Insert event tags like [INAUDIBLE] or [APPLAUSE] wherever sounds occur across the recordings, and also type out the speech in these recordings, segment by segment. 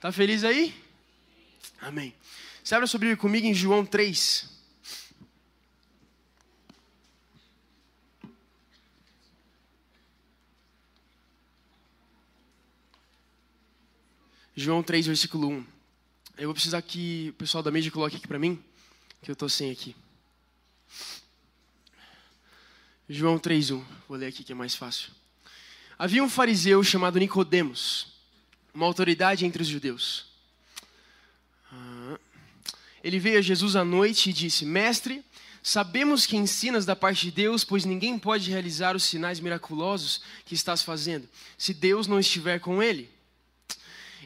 Tá feliz aí? Amém. Você abre Bíblia comigo em João 3. João 3, versículo 1. Eu vou precisar que o pessoal da mídia coloque aqui para mim, que eu estou sem aqui. João 3:1. Vou ler aqui que é mais fácil. Havia um fariseu chamado Nicodemos, uma autoridade entre os judeus. Ah. Ele veio a Jesus à noite e disse: Mestre, sabemos que ensinas da parte de Deus, pois ninguém pode realizar os sinais miraculosos que estás fazendo, se Deus não estiver com ele.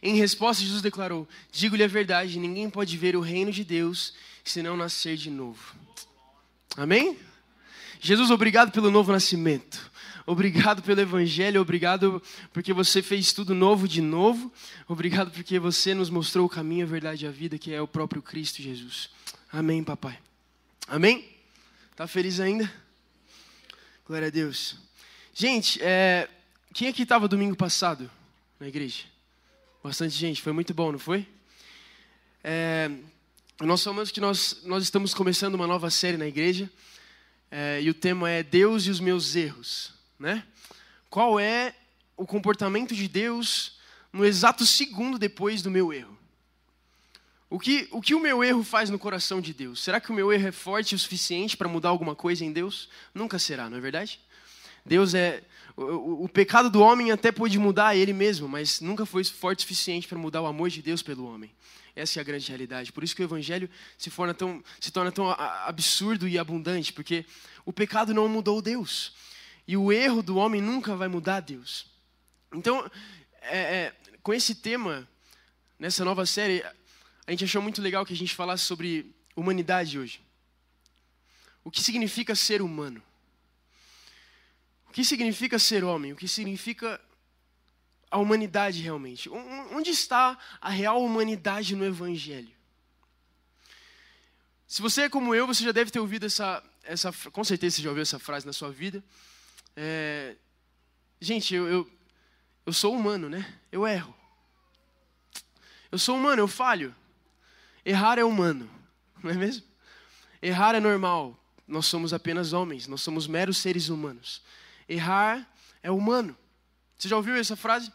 Em resposta, Jesus declarou: Digo-lhe a verdade, ninguém pode ver o reino de Deus se não nascer de novo. Amém? Jesus, obrigado pelo novo nascimento. Obrigado pelo Evangelho, obrigado porque você fez tudo novo de novo. Obrigado porque você nos mostrou o caminho, a verdade e a vida, que é o próprio Cristo Jesus. Amém, papai. Amém? Tá feliz ainda? Glória a Deus. Gente, é, quem aqui estava domingo passado na igreja? Bastante gente, foi muito bom, não foi? É, nós falamos que nós, nós estamos começando uma nova série na igreja é, e o tema é Deus e os meus erros, né? Qual é o comportamento de Deus no exato segundo depois do meu erro? O que, o que o meu erro faz no coração de Deus? Será que o meu erro é forte o suficiente para mudar alguma coisa em Deus? Nunca será, não é verdade? Deus é. O, o, pecado do homem até pode mudar ele mesmo, mas nunca foi forte o suficiente para mudar o amor de Deus pelo homem. Essa é a grande realidade. Por isso que o evangelho se, torna tão, se torna tão absurdo e abundante, porque o pecado não mudou Deus. E o erro do homem nunca vai mudar Deus. Então, é, é, com esse tema, nessa nova série, a gente achou muito legal que a gente falasse sobre humanidade hoje. O que significa ser humano? O que significa ser homem? O que significa a humanidade realmente? Onde está a real humanidade no Evangelho? Se você é como eu, você já deve ter ouvido essa, essa com certeza você já ouviu essa frase na sua vida. É, gente, eu, eu, eu sou humano, né? Eu erro. Eu sou humano, eu falho. Errar é humano, [LAUGHS] não é mesmo? Errar é normal. Nós somos apenas homens, nós somos meros seres humanos. Errar é humano. Você já ouviu essa frase?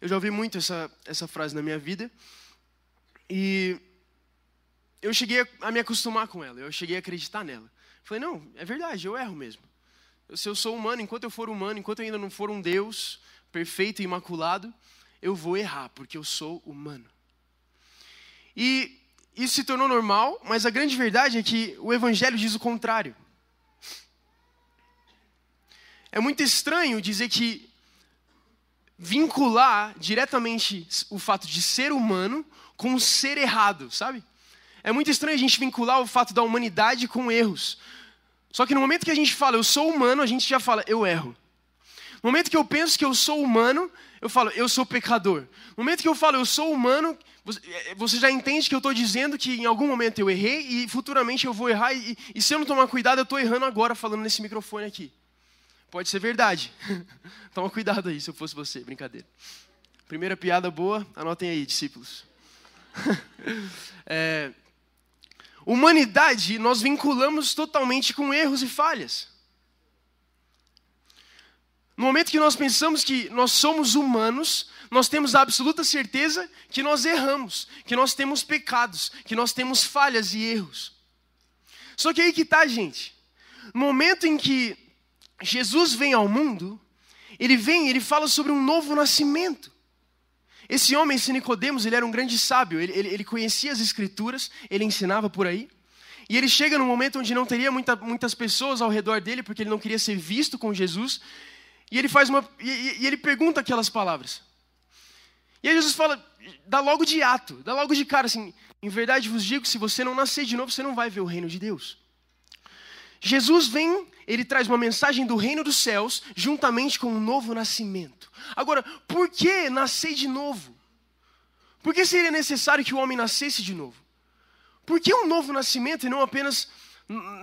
Eu já ouvi muito essa, essa frase na minha vida. E eu cheguei a me acostumar com ela, eu cheguei a acreditar nela. Falei, não, é verdade, eu erro mesmo. Se eu sou humano, enquanto eu for humano, enquanto eu ainda não for um Deus perfeito e imaculado, eu vou errar, porque eu sou humano. E isso se tornou normal, mas a grande verdade é que o Evangelho diz o contrário. É muito estranho dizer que vincular diretamente o fato de ser humano com ser errado, sabe? É muito estranho a gente vincular o fato da humanidade com erros. Só que no momento que a gente fala eu sou humano, a gente já fala eu erro. No momento que eu penso que eu sou humano, eu falo eu sou pecador. No momento que eu falo eu sou humano, você já entende que eu estou dizendo que em algum momento eu errei e futuramente eu vou errar. E, e se eu não tomar cuidado, eu estou errando agora falando nesse microfone aqui. Pode ser verdade. [LAUGHS] Toma cuidado aí, se eu fosse você, brincadeira. Primeira piada boa, anotem aí, discípulos. [LAUGHS] é, humanidade, nós vinculamos totalmente com erros e falhas. No momento que nós pensamos que nós somos humanos, nós temos a absoluta certeza que nós erramos, que nós temos pecados, que nós temos falhas e erros. Só que aí que tá, gente. No momento em que Jesus vem ao mundo, ele vem, ele fala sobre um novo nascimento. Esse homem, esse Nicodemos, ele era um grande sábio, ele, ele, ele, conhecia as escrituras, ele ensinava por aí. E ele chega num momento onde não teria muita, muitas pessoas ao redor dele, porque ele não queria ser visto com Jesus. E ele faz uma. E, e ele pergunta aquelas palavras. E aí Jesus fala, dá logo de ato, dá logo de cara assim: em verdade vos digo, se você não nascer de novo, você não vai ver o reino de Deus. Jesus vem, ele traz uma mensagem do reino dos céus, juntamente com um novo nascimento. Agora, por que nascer de novo? Por que seria necessário que o homem nascesse de novo? Por que um novo nascimento e não apenas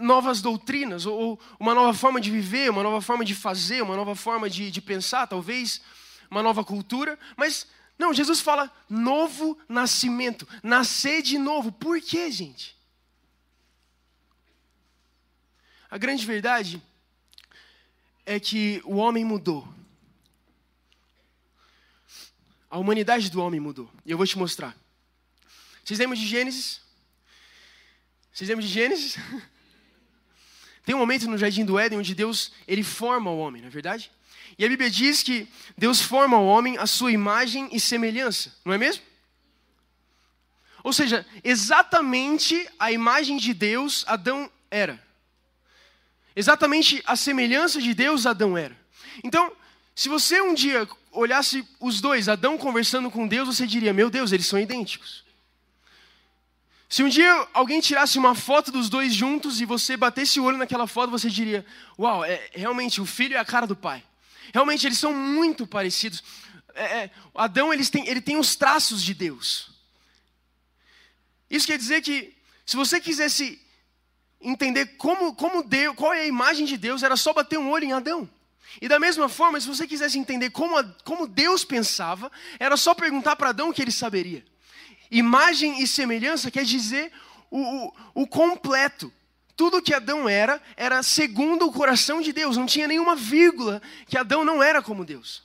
novas doutrinas, ou uma nova forma de viver, uma nova forma de fazer, uma nova forma de, de pensar, talvez uma nova cultura? Mas Não, Jesus fala novo nascimento, nascer de novo. Por quê, gente? A grande verdade é que o homem mudou. A humanidade do homem mudou. E eu vou te mostrar. Vocês lembram de Gênesis? Vocês lembram de Gênesis? [LAUGHS] Tem um momento no Jardim do Éden onde Deus ele forma o homem, não é verdade? E a Bíblia diz que Deus forma o homem à sua imagem e semelhança, não é mesmo? Ou seja, exatamente a imagem de Deus Adão era. Exatamente a semelhança de Deus Adão era. Então, se você um dia olhasse os dois, Adão conversando com Deus, você diria: Meu Deus, eles são idênticos. Se um dia alguém tirasse uma foto dos dois juntos e você batesse o olho naquela foto, você diria: Uau, é, realmente o filho é a cara do pai. Realmente eles são muito parecidos. É, é, Adão eles têm, ele tem os traços de Deus. Isso quer dizer que se você quisesse entender como, como Deus, qual é a imagem de Deus, era só bater um olho em Adão. E da mesma forma, se você quisesse entender como, a, como Deus pensava, era só perguntar para Adão que ele saberia. Imagem e semelhança quer dizer o, o, o completo. Tudo que Adão era, era segundo o coração de Deus. Não tinha nenhuma vírgula que Adão não era como Deus.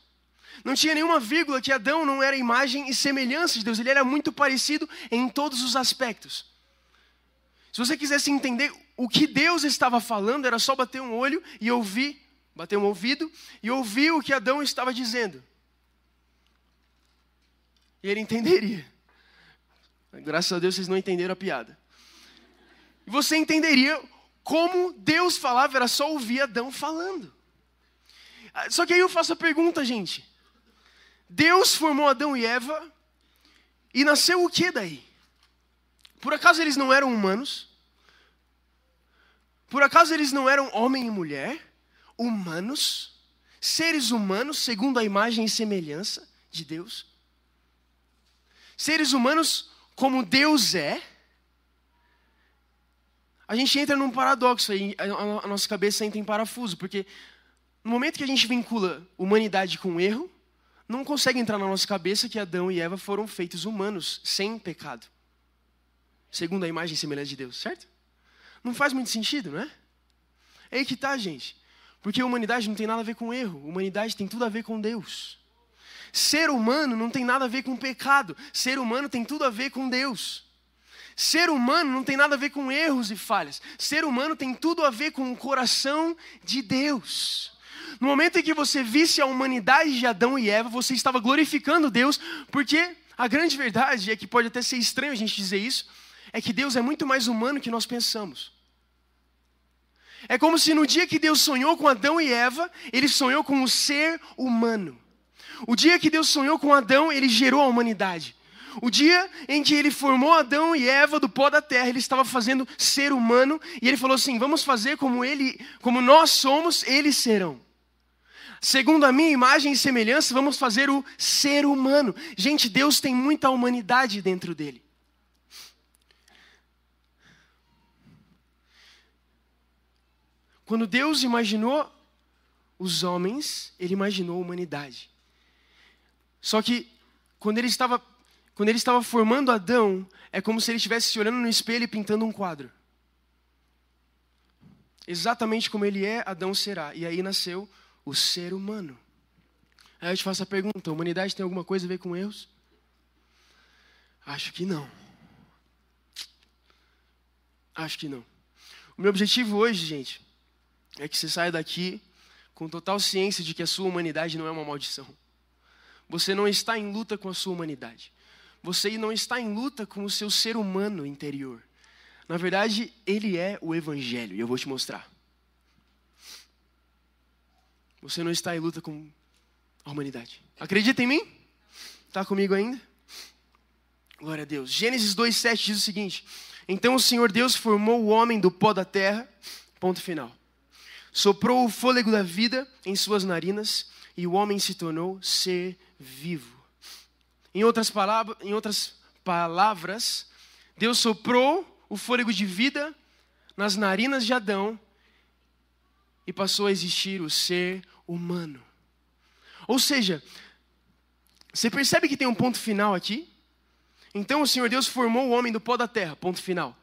Não tinha nenhuma vírgula que Adão não era imagem e semelhança de Deus. Ele era muito parecido em todos os aspectos. Se você quisesse entender o que Deus estava falando, era só bater um olho e ouvir, bater um ouvido e ouvir o que Adão estava dizendo. E ele entenderia. Graças a Deus vocês não entenderam a piada. E você entenderia como Deus falava, era só ouvir Adão falando. Só que aí eu faço a pergunta, gente. Deus formou Adão e Eva e nasceu o que daí? Por acaso eles não eram humanos? Por acaso eles não eram homem e mulher? Humanos? Seres humanos segundo a imagem e semelhança de Deus? Seres humanos como Deus é? A gente entra num paradoxo aí, a nossa cabeça entra em parafuso, porque no momento que a gente vincula humanidade com erro, não consegue entrar na nossa cabeça que Adão e Eva foram feitos humanos, sem pecado segundo a imagem e semelhança de Deus, certo? Não faz muito sentido, não é? É aí que tá, gente. Porque a humanidade não tem nada a ver com erro, a humanidade tem tudo a ver com Deus. Ser humano não tem nada a ver com pecado, ser humano tem tudo a ver com Deus. Ser humano não tem nada a ver com erros e falhas, ser humano tem tudo a ver com o coração de Deus. No momento em que você visse a humanidade de Adão e Eva, você estava glorificando Deus, porque a grande verdade é que pode até ser estranho a gente dizer isso, é que Deus é muito mais humano que nós pensamos. É como se no dia que Deus sonhou com Adão e Eva, ele sonhou com o ser humano. O dia que Deus sonhou com Adão, ele gerou a humanidade. O dia em que ele formou Adão e Eva do pó da terra, ele estava fazendo ser humano e ele falou assim: "Vamos fazer como ele, como nós somos, eles serão". Segundo a minha imagem e semelhança, vamos fazer o ser humano. Gente, Deus tem muita humanidade dentro dele. Quando Deus imaginou os homens, ele imaginou a humanidade. Só que quando ele estava quando ele estava formando Adão, é como se ele estivesse se olhando no espelho e pintando um quadro. Exatamente como ele é, Adão será. E aí nasceu o ser humano. Aí eu te faço a pergunta: a humanidade tem alguma coisa a ver com erros? Acho que não. Acho que não. O meu objetivo hoje, gente, é que você saia daqui com total ciência de que a sua humanidade não é uma maldição. Você não está em luta com a sua humanidade. Você não está em luta com o seu ser humano interior. Na verdade, ele é o Evangelho, e eu vou te mostrar. Você não está em luta com a humanidade. Acredita em mim? Está comigo ainda? Glória a Deus. Gênesis 2,7 diz o seguinte: Então o Senhor Deus formou o homem do pó da terra, ponto final soprou o fôlego da vida em suas narinas e o homem se tornou ser vivo. Em outras, palavras, em outras palavras, Deus soprou o fôlego de vida nas narinas de Adão e passou a existir o ser humano. Ou seja, Você percebe que tem um ponto final aqui? Então o Senhor Deus formou o homem do pó da terra, ponto final.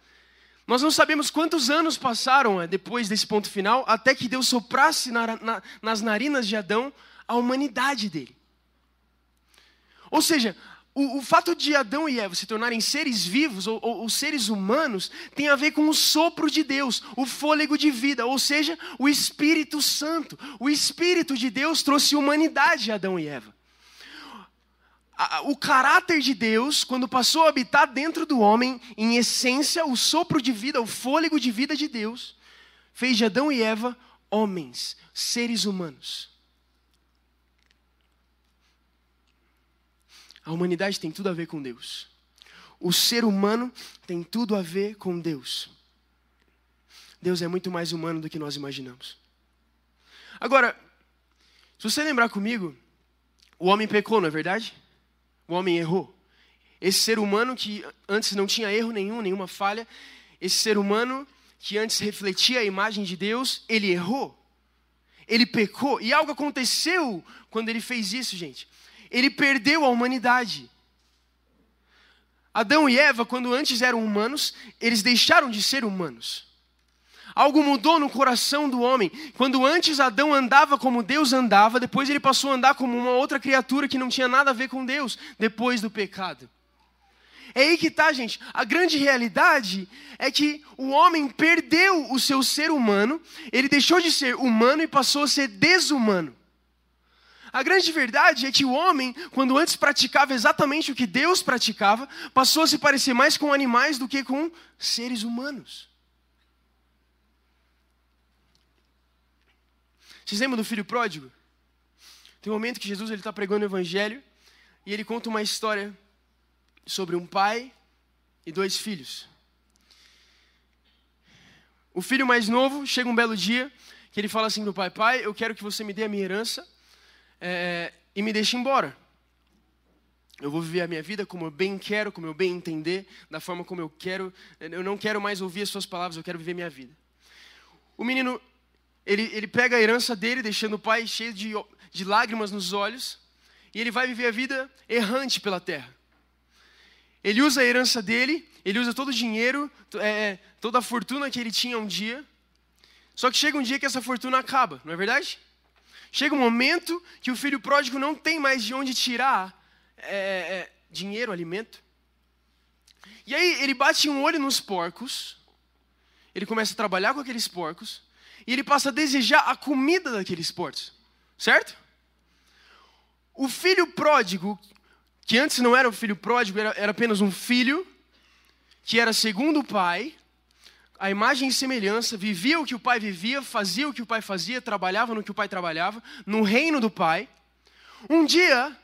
Nós não sabemos quantos anos passaram é, depois desse ponto final, até que Deus soprasse na, na, nas narinas de Adão a humanidade dele. Ou seja, o, o, fato de Adão e Eva se tornarem seres vivos, ou, ou, ou, seres humanos, tem a ver com o sopro de Deus, o fôlego de vida, ou seja, o Espírito Santo. O Espírito de Deus trouxe humanidade a Adão e Eva. O caráter de Deus, quando passou a habitar dentro do homem, em essência, o sopro de vida, o fôlego de vida de Deus, fez de Adão e Eva homens, seres humanos. A humanidade tem tudo a ver com Deus. O ser humano tem tudo a ver com Deus. Deus é muito mais humano do que nós imaginamos. Agora, se você lembrar comigo, o homem pecou, não é verdade? O homem errou. Esse ser humano que antes não tinha erro nenhum, nenhuma falha, esse ser humano que antes refletia a imagem de Deus, ele errou. Ele pecou. E algo aconteceu quando ele fez isso, gente ele perdeu a humanidade. Adão e Eva, quando antes eram humanos, eles deixaram de ser humanos. Algo mudou no coração do homem. Quando antes Adão andava como Deus andava, depois ele passou a andar como uma outra criatura que não tinha nada a ver com Deus, depois do pecado. É aí que está, gente. A grande realidade é que o homem perdeu o seu ser humano, ele deixou de ser humano e passou a ser desumano. A grande verdade é que o homem, quando antes praticava exatamente o que Deus praticava, passou a se parecer mais com animais do que com seres humanos. Vocês lembram do filho pródigo? Tem um momento que Jesus está pregando o evangelho e ele conta uma história sobre um pai e dois filhos. O filho mais novo chega um belo dia que ele fala assim do pai: Pai, eu quero que você me dê a minha herança é, e me deixe embora. Eu vou viver a minha vida como eu bem quero, como eu bem entender, da forma como eu quero. Eu não quero mais ouvir as suas palavras, eu quero viver minha vida. O menino, ele, ele pega a herança dele, deixando o pai cheio de, de lágrimas nos olhos, e ele vai viver a vida errante pela terra. Ele usa a herança dele, ele usa todo o dinheiro, é, toda a fortuna que ele tinha um dia. Só que chega um dia que essa fortuna acaba, não é verdade? Chega um momento que o filho pródigo não tem mais de onde tirar é, é, dinheiro, alimento. E aí ele bate um olho nos porcos, ele começa a trabalhar com aqueles porcos, e ele passa a desejar a comida daqueles porcos, certo? O filho pródigo, que antes não era o filho pródigo, era, era apenas um filho, que era segundo o pai, a imagem e semelhança, vivia o que o pai vivia, fazia o que o pai fazia, trabalhava no que o pai trabalhava, no reino do pai. Um dia,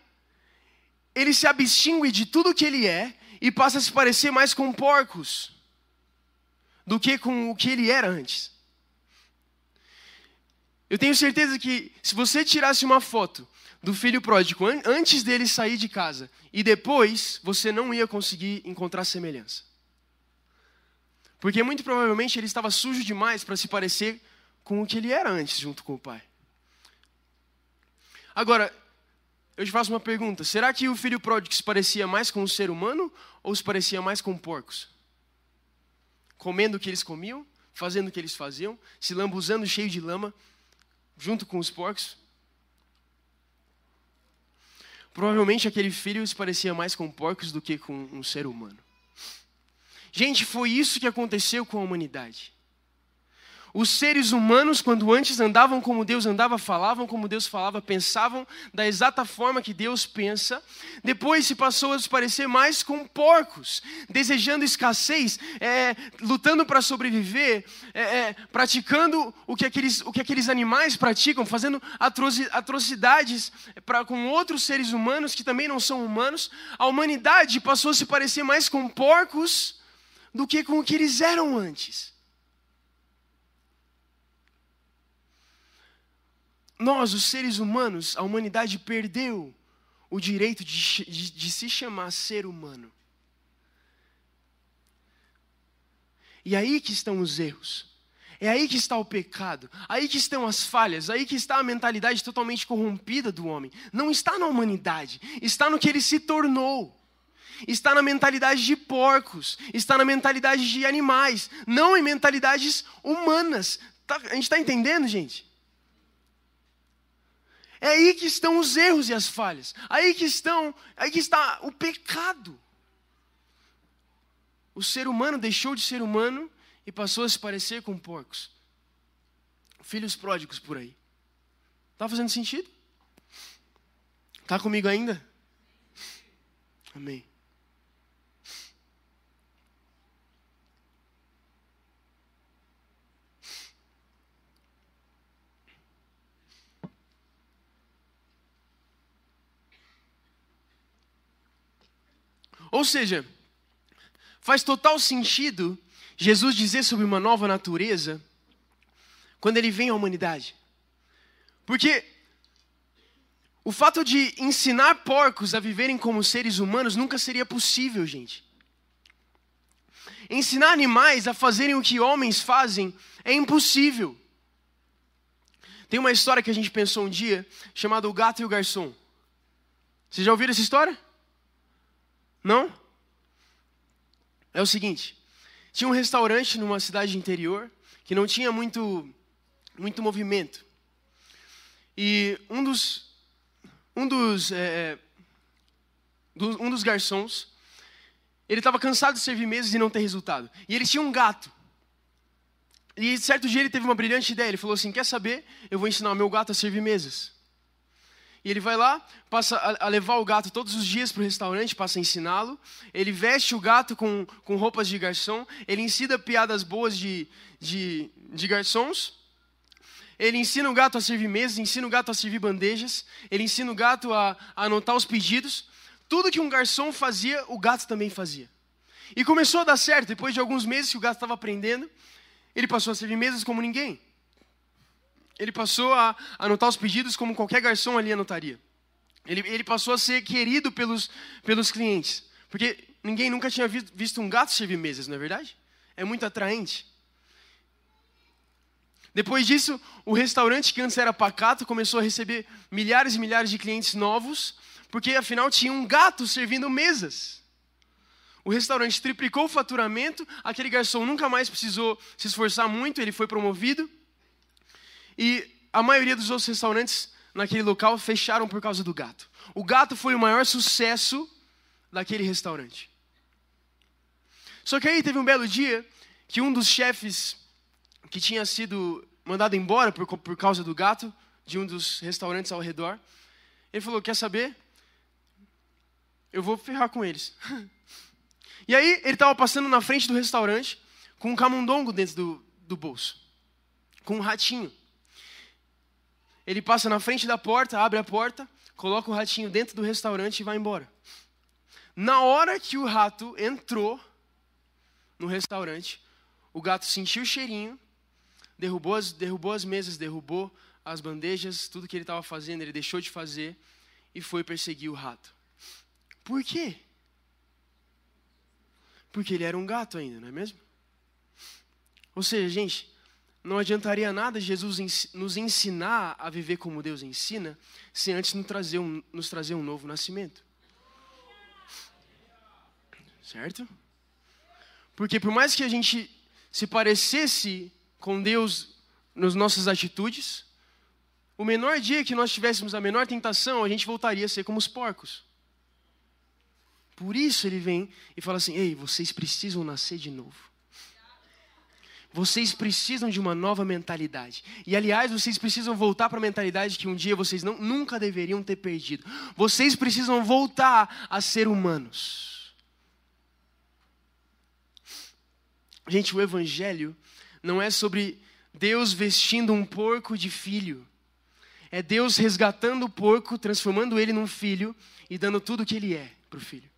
ele se abstingue de tudo que ele é e passa a se parecer mais com porcos do que com o que ele era antes. Eu tenho certeza que se você tirasse uma foto do filho pródigo antes dele sair de casa e depois, você não ia conseguir encontrar semelhança. Porque muito provavelmente ele estava sujo demais para se parecer com o que ele era antes, junto com o pai. Agora, eu te faço uma pergunta: será que o filho pródigo se parecia mais com um ser humano ou se parecia mais com porcos? Comendo o que eles comiam, fazendo o que eles faziam, se lambuzando cheio de lama, junto com os porcos? Provavelmente aquele filho se parecia mais com porcos do que com um ser humano. Gente, foi isso que aconteceu com a humanidade. Os seres humanos, quando antes andavam como Deus andava, falavam como Deus falava, pensavam da exata forma que Deus pensa, depois se passou a se parecer mais com porcos, desejando escassez, é, lutando para sobreviver, é, é, praticando o que, aqueles, o que aqueles animais praticam, fazendo atrocidades pra, com outros seres humanos que também não são humanos. A humanidade passou a se parecer mais com porcos do que com o que eles eram antes. Nós, os seres humanos, a humanidade perdeu o direito de, de, de se chamar ser humano. E aí que estão os erros. É aí que está o pecado, aí que estão as falhas, aí que está a mentalidade totalmente corrompida do homem. Não está na humanidade, está no que ele se tornou. Está na mentalidade de porcos, está na mentalidade de animais, não em mentalidades humanas. Tá, a gente está entendendo, gente? É aí que estão os erros e as falhas. Aí que estão, aí que está o pecado. O ser humano deixou de ser humano e passou a se parecer com porcos. Filhos pródigos por aí. Tá fazendo sentido? Tá comigo ainda? Amém. Ou seja, faz total sentido Jesus dizer sobre uma nova natureza quando ele vem à humanidade. Porque o fato de ensinar porcos a viverem como seres humanos nunca seria possível, gente. Ensinar animais a fazerem o que homens fazem é impossível. Tem uma história que a gente pensou um dia chamada O Gato e o Garçom. Vocês já ouviram essa história? Não? É o seguinte: tinha um restaurante numa cidade interior que não tinha muito, muito movimento. E um dos, um dos, é, do, um dos garçons, ele estava cansado de servir mesas e não ter resultado. E ele tinha um gato. E certo dia ele teve uma brilhante ideia. Ele falou assim: Quer saber? Eu vou ensinar o meu gato a servir mesas. E ele vai lá, passa a, levar o gato todos os dias para o restaurante, passa a ensiná-lo. Ele veste o gato com, com roupas de garçom. Ele ensina piadas boas de, de, de garçons. Ele ensina o gato a servir mesas, ensina o gato a servir bandejas. Ele ensina o gato a, a anotar os pedidos. Tudo que um garçom fazia, o gato também fazia. E começou a dar certo. Depois de alguns meses que o gato estava aprendendo, ele passou a servir mesas como ninguém. Ele passou a anotar os pedidos como qualquer garçom ali anotaria. Ele, ele passou a ser querido pelos, pelos clientes. Porque ninguém nunca tinha visto, visto um gato servir mesas, não é verdade? É muito atraente. Depois disso, o restaurante que antes era pacato começou a receber milhares e milhares de clientes novos, porque afinal tinha um gato servindo mesas. O restaurante triplicou o faturamento, aquele garçom nunca mais precisou se esforçar muito, ele foi promovido. E a maioria dos outros restaurantes naquele local fecharam por causa do gato. O gato foi o maior sucesso daquele restaurante. Só que aí teve um belo dia que um dos chefes que tinha sido mandado embora por, por causa do gato, de um dos restaurantes ao redor, ele falou: Quer saber? Eu vou ferrar com eles. [LAUGHS] e aí ele estava passando na frente do restaurante com um camundongo dentro do, do bolso, com um ratinho. Ele passa na frente da porta, abre a porta, coloca o ratinho dentro do restaurante e vai embora. Na hora que o rato entrou no restaurante, o gato sentiu o cheirinho, derrubou as, derrubou as mesas, derrubou as bandejas, tudo que ele estava fazendo, ele deixou de fazer e foi perseguir o rato. Por quê? Porque ele era um gato ainda, não é mesmo? Ou seja, gente, não adiantaria nada Jesus nos ensinar a viver como Deus ensina, se antes nos trazer um, nos trazer um novo nascimento. Certo? Porque por mais que a gente se parecesse com Deus nas nossas atitudes, o menor dia que nós tivéssemos a menor tentação, a gente voltaria a ser como os porcos. Por isso ele vem e fala assim: Ei, vocês precisam nascer de novo. Vocês precisam de uma nova mentalidade. E aliás, vocês precisam voltar para a mentalidade que um dia vocês não, nunca deveriam ter perdido. Vocês precisam voltar a ser humanos. Gente, o evangelho não é sobre Deus vestindo um porco de filho. É Deus resgatando o porco, transformando ele num filho e dando tudo o que ele é para o filho.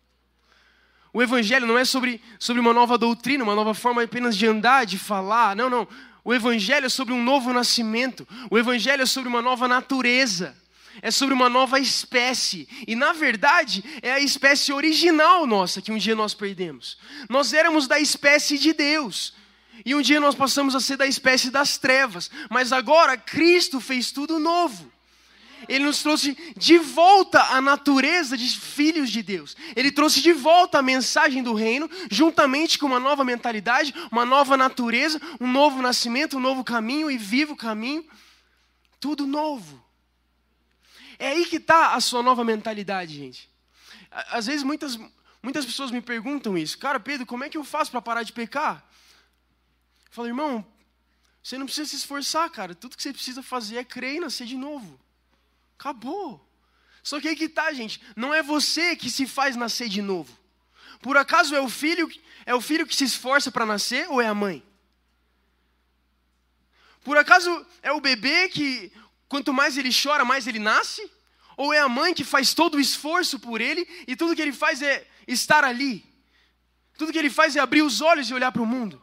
O Evangelho não é sobre, sobre uma nova doutrina, uma nova forma apenas de andar, de falar. Não, não. O Evangelho é sobre um novo nascimento. O Evangelho é sobre uma nova natureza. É sobre uma nova espécie. E, na verdade, é a espécie original nossa que um dia nós perdemos. Nós éramos da espécie de Deus. E um dia nós passamos a ser da espécie das trevas. Mas agora Cristo fez tudo novo. Ele nos trouxe de volta a natureza de filhos de Deus. Ele trouxe de volta a mensagem do reino, juntamente com uma nova mentalidade, uma nova natureza, um novo nascimento, um novo caminho e vivo caminho. Tudo novo. É aí que está a sua nova mentalidade, gente. Às vezes muitas, muitas pessoas me perguntam isso. Cara, Pedro, como é que eu faço para parar de pecar? Eu falo, irmão, você não precisa se esforçar, cara. Tudo que você precisa fazer é crer e nascer de novo. Acabou. Só que aí que tá, gente. Não é você que se faz nascer de novo. Por acaso é o filho, é o filho que se esforça para nascer ou é a mãe? Por acaso é o bebê que quanto mais ele chora, mais ele nasce? Ou é a mãe que faz todo o esforço por ele e tudo que ele faz é estar ali? Tudo que ele faz é abrir os olhos e olhar para o mundo?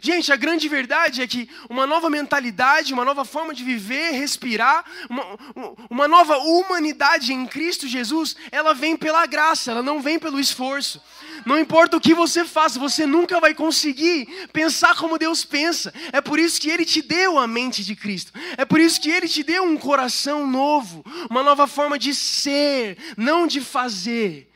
Gente, a grande verdade é que uma nova mentalidade, uma nova forma de viver, respirar, uma, uma nova humanidade em Cristo Jesus, ela vem pela graça, ela não vem pelo esforço. Não importa o que você faça, você nunca vai conseguir pensar como Deus pensa. É por isso que Ele te deu a mente de Cristo. É por isso que Ele te deu um coração novo, uma nova forma de ser, não de fazer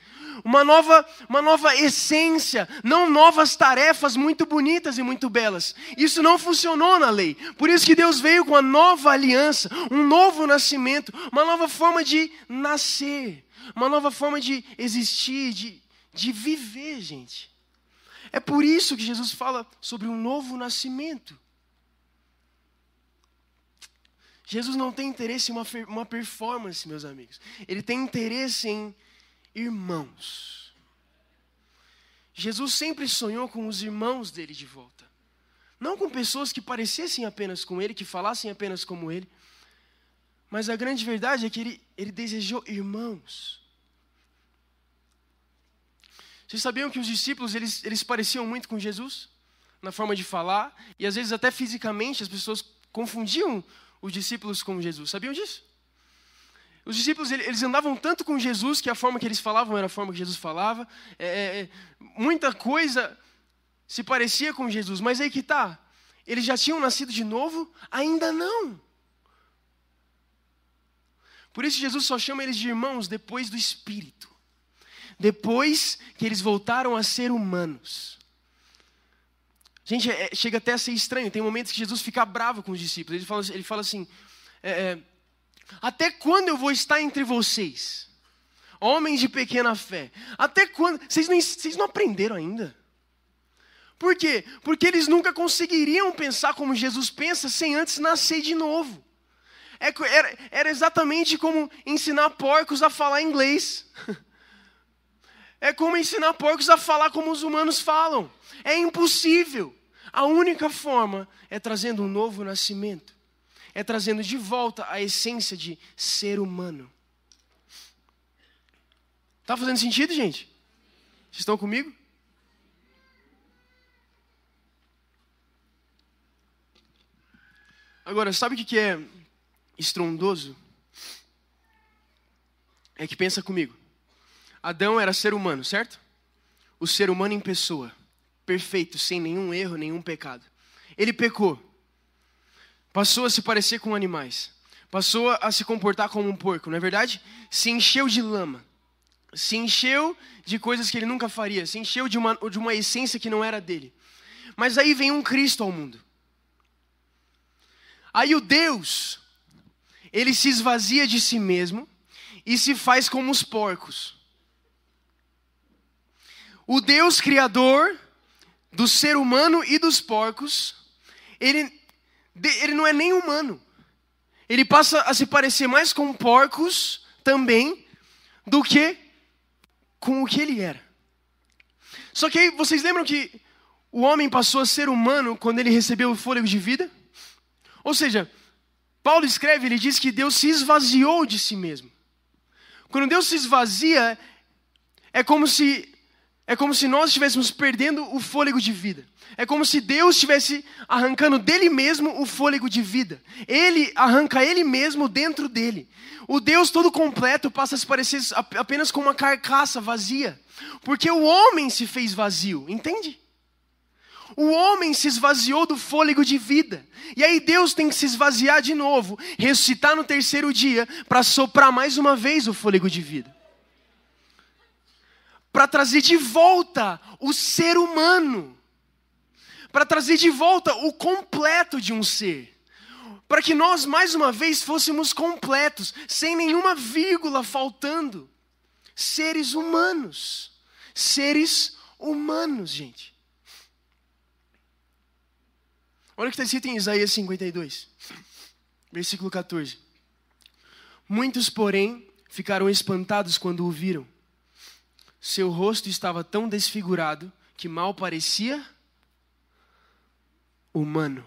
uma nova, uma nova essência, não novas tarefas muito bonitas e muito belas. Isso não funcionou na lei. Por isso que Deus veio com a nova aliança, um novo nascimento, uma nova forma de nascer, uma nova forma de existir, de, de viver, gente. É por isso que Jesus fala sobre um novo nascimento. Jesus não tem interesse em uma, uma performance, meus amigos. Ele tem interesse em irmãos. Jesus sempre sonhou com os irmãos dele de volta. Não com pessoas que parecessem apenas com ele, que falassem apenas como ele. Mas a grande verdade é que ele, ele desejou irmãos. Vocês sabiam que os discípulos eles, eles pareciam muito com Jesus? Na forma de falar, e às vezes até fisicamente as pessoas confundiam os discípulos com Jesus. Sabiam disso? Os discípulos eles andavam tanto com Jesus que a forma que eles falavam era a forma que Jesus falava. É, é, é muita coisa se parecia com Jesus, mas aí que tá. Eles já tinham nascido de novo? Ainda não. Por isso Jesus só chama eles de irmãos depois do Espírito. Depois que eles voltaram a ser humanos. Gente, é, chega até a ser estranho. Tem momentos que Jesus fica bravo com os discípulos. Ele fala, ele fala assim: é, é até quando eu vou estar entre vocês? Homens de pequena fé. Até quando? Vocês não, vocês não aprenderam ainda? Por quê? Porque eles nunca conseguiriam pensar como Jesus pensa sem antes nascer de novo. É era, era exatamente como ensinar porcos a falar inglês. [LAUGHS] É como ensinar porcos a falar como os humanos falam. É impossível. A única forma é trazendo um novo nascimento é trazendo de volta a essência de ser humano. Tá fazendo sentido, gente? Vocês estão comigo? Agora, sabe o que é estrondoso? É que pensa comigo. Adão era ser humano, certo? O ser humano em pessoa, perfeito, sem nenhum erro, nenhum pecado. Ele pecou passou a se parecer com animais, passou a se comportar como um porco, não é verdade? Se encheu de lama, se encheu de coisas que ele nunca faria, se encheu de uma, de uma essência que não era dele. Mas aí vem um Cristo ao mundo. Aí o Deus, ele se esvazia de si mesmo e se faz como os porcos. O Deus criador do ser humano e dos porcos, ele ele não é nem humano. Ele passa a se parecer mais com porcos também do que com o que ele era. Só que aí vocês lembram que o homem passou a ser humano quando ele recebeu o fôlego de vida? Ou seja, Paulo escreve, ele diz que Deus se esvaziou de si mesmo. Quando Deus se esvazia, é como se é como se nós estivéssemos perdendo o fôlego de vida. É como se Deus estivesse arrancando dele mesmo o fôlego de vida. Ele arranca ele mesmo dentro dele. O Deus todo completo passa a se parecer apenas com uma carcaça vazia. Porque o homem se fez vazio, entende? O homem se esvaziou do fôlego de vida. E aí Deus tem que se esvaziar de novo, ressuscitar no terceiro dia, para soprar mais uma vez o fôlego de vida. Para trazer de volta o ser humano. Para trazer de volta o completo de um ser. Para que nós, mais uma vez, fôssemos completos, sem nenhuma vírgula faltando. Seres humanos. Seres humanos, gente. Olha o que está escrito em Isaías 52, versículo 14. Muitos, porém, ficaram espantados quando o viram. Seu rosto estava tão desfigurado que mal parecia humano.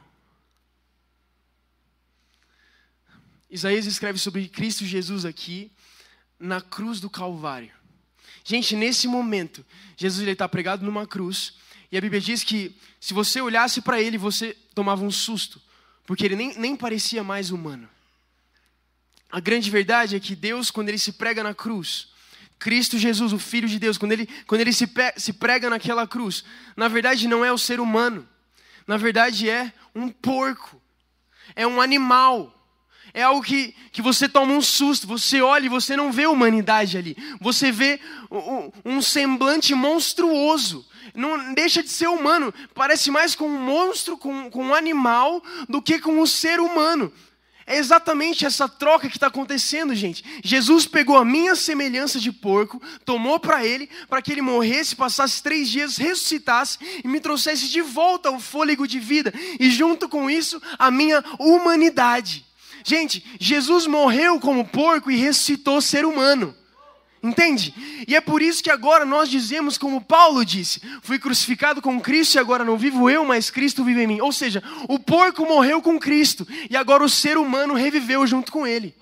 Isaías escreve sobre Cristo Jesus aqui na cruz do Calvário. Gente, nesse momento, Jesus está pregado numa cruz e a Bíblia diz que se você olhasse para ele, você tomava um susto, porque ele nem, nem parecia mais humano. A grande verdade é que Deus, quando ele se prega na cruz, Cristo Jesus, o Filho de Deus, quando ele, quando ele se, se prega naquela cruz, na verdade não é o ser humano, na verdade é um porco, é um animal é algo que, que você toma um susto, você olha e você não vê humanidade ali. Você vê um, um semblante monstruoso. Não deixa de ser humano. Parece mais com um monstro, com, com um animal, do que com um ser humano. É exatamente essa troca que está acontecendo, gente. Jesus pegou a minha semelhança de porco, tomou para ele, para que ele morresse, passasse três dias, ressuscitasse e me trouxesse de volta o fôlego de vida. E junto com isso, a minha humanidade. Gente, Jesus morreu como porco e ressuscitou ser humano. Entende? E é por isso que agora nós dizemos, como Paulo disse: Fui crucificado com Cristo e agora não vivo eu, mas Cristo vive em mim. Ou seja, o porco morreu com Cristo e agora o ser humano reviveu junto com ele.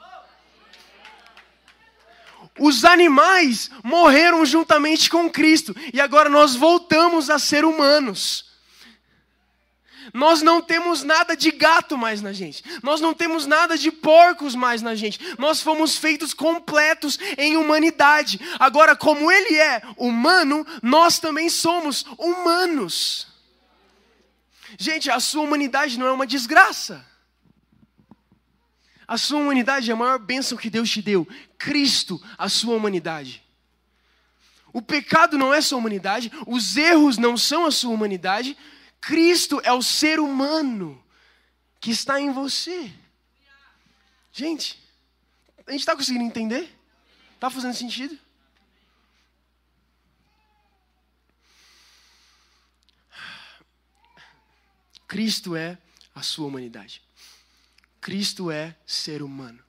Os animais morreram juntamente com Cristo e agora nós voltamos a ser humanos. Nós não temos nada de gato mais na gente. Nós não temos nada de porcos mais na gente. Nós fomos feitos completos em humanidade. Agora, como Ele é humano, nós também somos humanos. Gente, a sua humanidade não é uma desgraça. A sua humanidade é a maior bênção que Deus te deu. Cristo, a sua humanidade. O pecado não é sua humanidade, os erros não são a sua humanidade, Cristo é o ser humano que está em você. Gente, a gente está conseguindo entender? Está fazendo sentido? Cristo é a sua humanidade. Cristo é ser humano.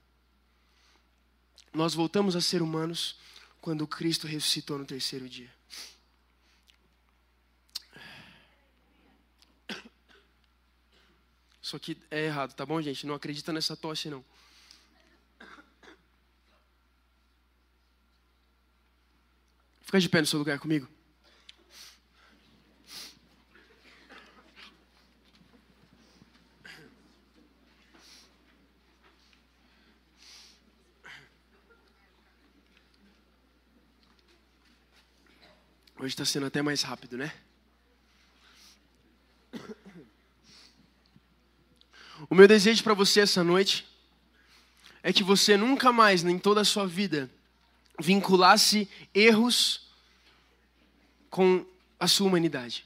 Nós voltamos a ser humanos quando Cristo ressuscitou no terceiro dia. Isso aqui é errado, tá bom, gente? Não acredita nessa tosse, não. Fica de pé no seu lugar comigo. Hoje está sendo até mais rápido, né? O meu desejo para você essa noite é que você nunca mais, em toda a sua vida, vinculasse erros com a sua humanidade.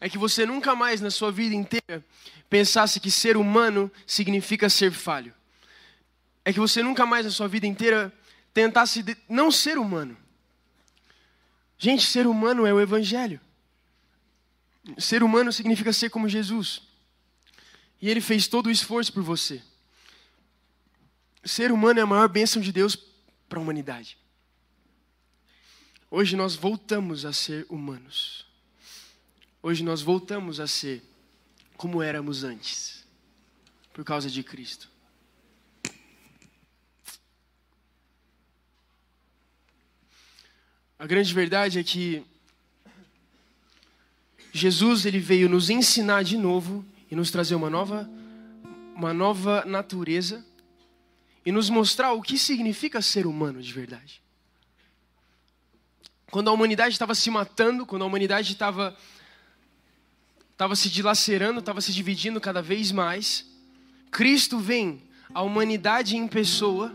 É que você nunca mais na sua vida inteira pensasse que ser humano significa ser falho. É que você nunca mais na sua vida inteira tentasse não ser humano. Gente, ser humano é o evangelho. Ser humano significa ser como Jesus. E ele fez todo o esforço por você. Ser humano é a maior bênção de Deus para a humanidade. Hoje nós voltamos a ser humanos. Hoje nós voltamos a ser como éramos antes, por causa de Cristo. A grande verdade é que Jesus ele veio nos ensinar de novo e nos trazer uma nova, uma nova natureza e nos mostrar o que significa ser humano de verdade. Quando a humanidade estava se matando, quando a humanidade estava estava se dilacerando, estava se dividindo cada vez mais. Cristo vem, a humanidade em pessoa,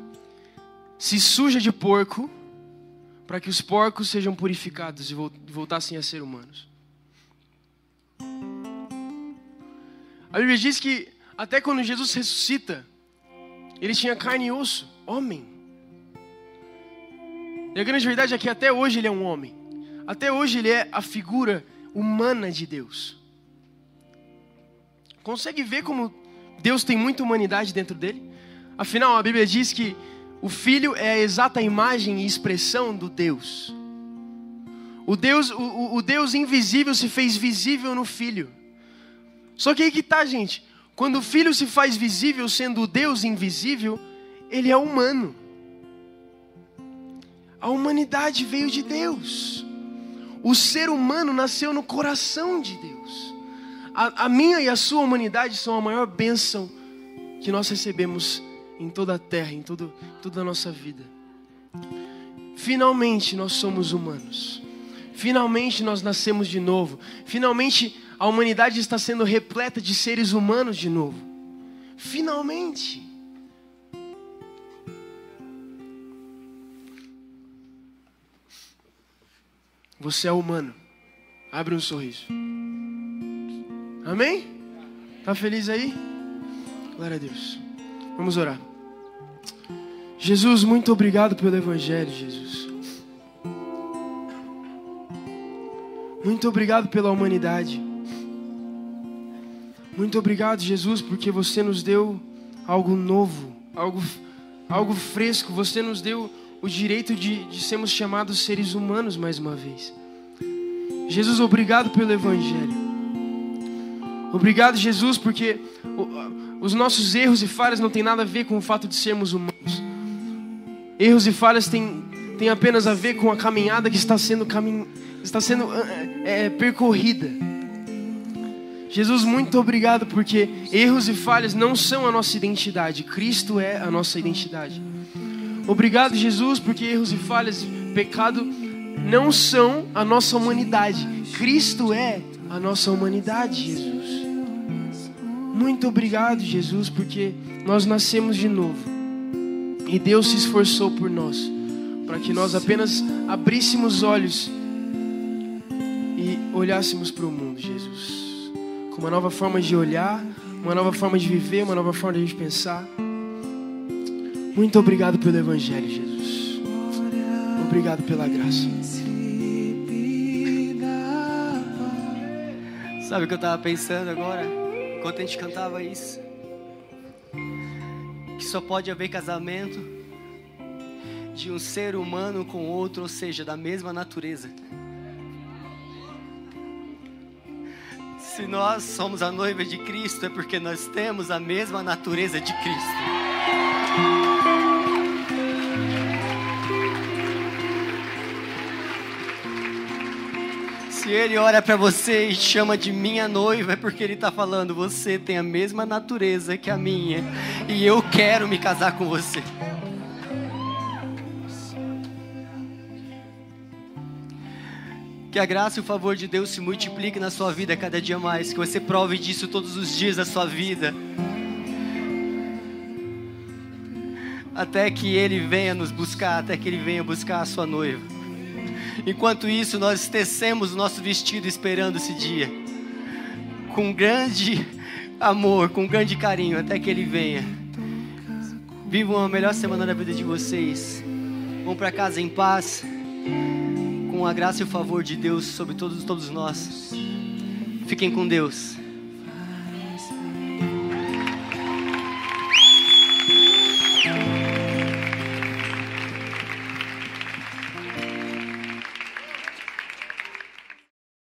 se suja de porco, para que os porcos sejam purificados e voltassem a ser humanos. A Bíblia diz que até quando Jesus ressuscita, ele tinha carne e osso, homem. E a grande verdade é que até hoje ele é um homem. Até hoje ele é a figura humana de Deus. Consegue ver como Deus tem muita humanidade dentro dele? Afinal, a Bíblia diz que o Filho é a exata imagem e expressão do Deus. O Deus, o, o Deus invisível se fez visível no Filho. Só que aí que tá, gente. Quando o Filho se faz visível, sendo o Deus invisível, ele é humano. A humanidade veio de Deus. O ser humano nasceu no coração de Deus. A, a, minha e a sua humanidade são a maior bênção que nós recebemos em toda a terra, em todo, toda a nossa vida. Finalmente nós somos humanos. Finalmente nós nascemos de novo. Finalmente a humanidade está sendo repleta de seres humanos de novo. Finalmente. Você é humano. Abre um sorriso. Amém? Tá feliz aí? Glória a Deus. Vamos orar. Jesus, muito obrigado pelo Evangelho, Jesus. Muito obrigado pela humanidade. Muito obrigado, Jesus, porque você nos deu algo novo, algo, algo fresco. Você nos deu o direito de, de sermos chamados seres humanos mais uma vez. Jesus, obrigado pelo Evangelho. Obrigado, Jesus, porque os nossos erros e falhas não têm nada a ver com o fato de sermos humanos. Erros e falhas têm, têm apenas a ver com a caminhada que está sendo, camin... está sendo é, percorrida. Jesus, muito obrigado porque erros e falhas não são a nossa identidade, Cristo é a nossa identidade. Obrigado, Jesus, porque erros e falhas, pecado não são a nossa humanidade, Cristo é a nossa humanidade, Jesus. Muito obrigado, Jesus, porque nós nascemos de novo e Deus se esforçou por nós, para que nós apenas abríssemos olhos e olhássemos para o mundo, uma nova forma de olhar, uma nova forma de viver, uma nova forma de pensar. Muito obrigado pelo Evangelho, Jesus. Obrigado pela graça. Sabe o que eu estava pensando agora? Enquanto a gente cantava isso. Que só pode haver casamento de um ser humano com outro, ou seja, da mesma natureza. Se nós somos a noiva de Cristo, é porque nós temos a mesma natureza de Cristo. Se Ele olha para você e chama de minha noiva, é porque Ele está falando: você tem a mesma natureza que a minha, e eu quero me casar com você. Que a graça e o favor de Deus se multiplique na sua vida cada dia mais. Que você prove disso todos os dias da sua vida. Até que Ele venha nos buscar, até que Ele venha buscar a sua noiva. Enquanto isso, nós tecemos o nosso vestido esperando esse dia. Com grande amor, com grande carinho, até que Ele venha. Vivam a melhor semana da vida de vocês. Vão para casa em paz com a graça e o favor de Deus sobre todos, todos nós. Fiquem com Deus.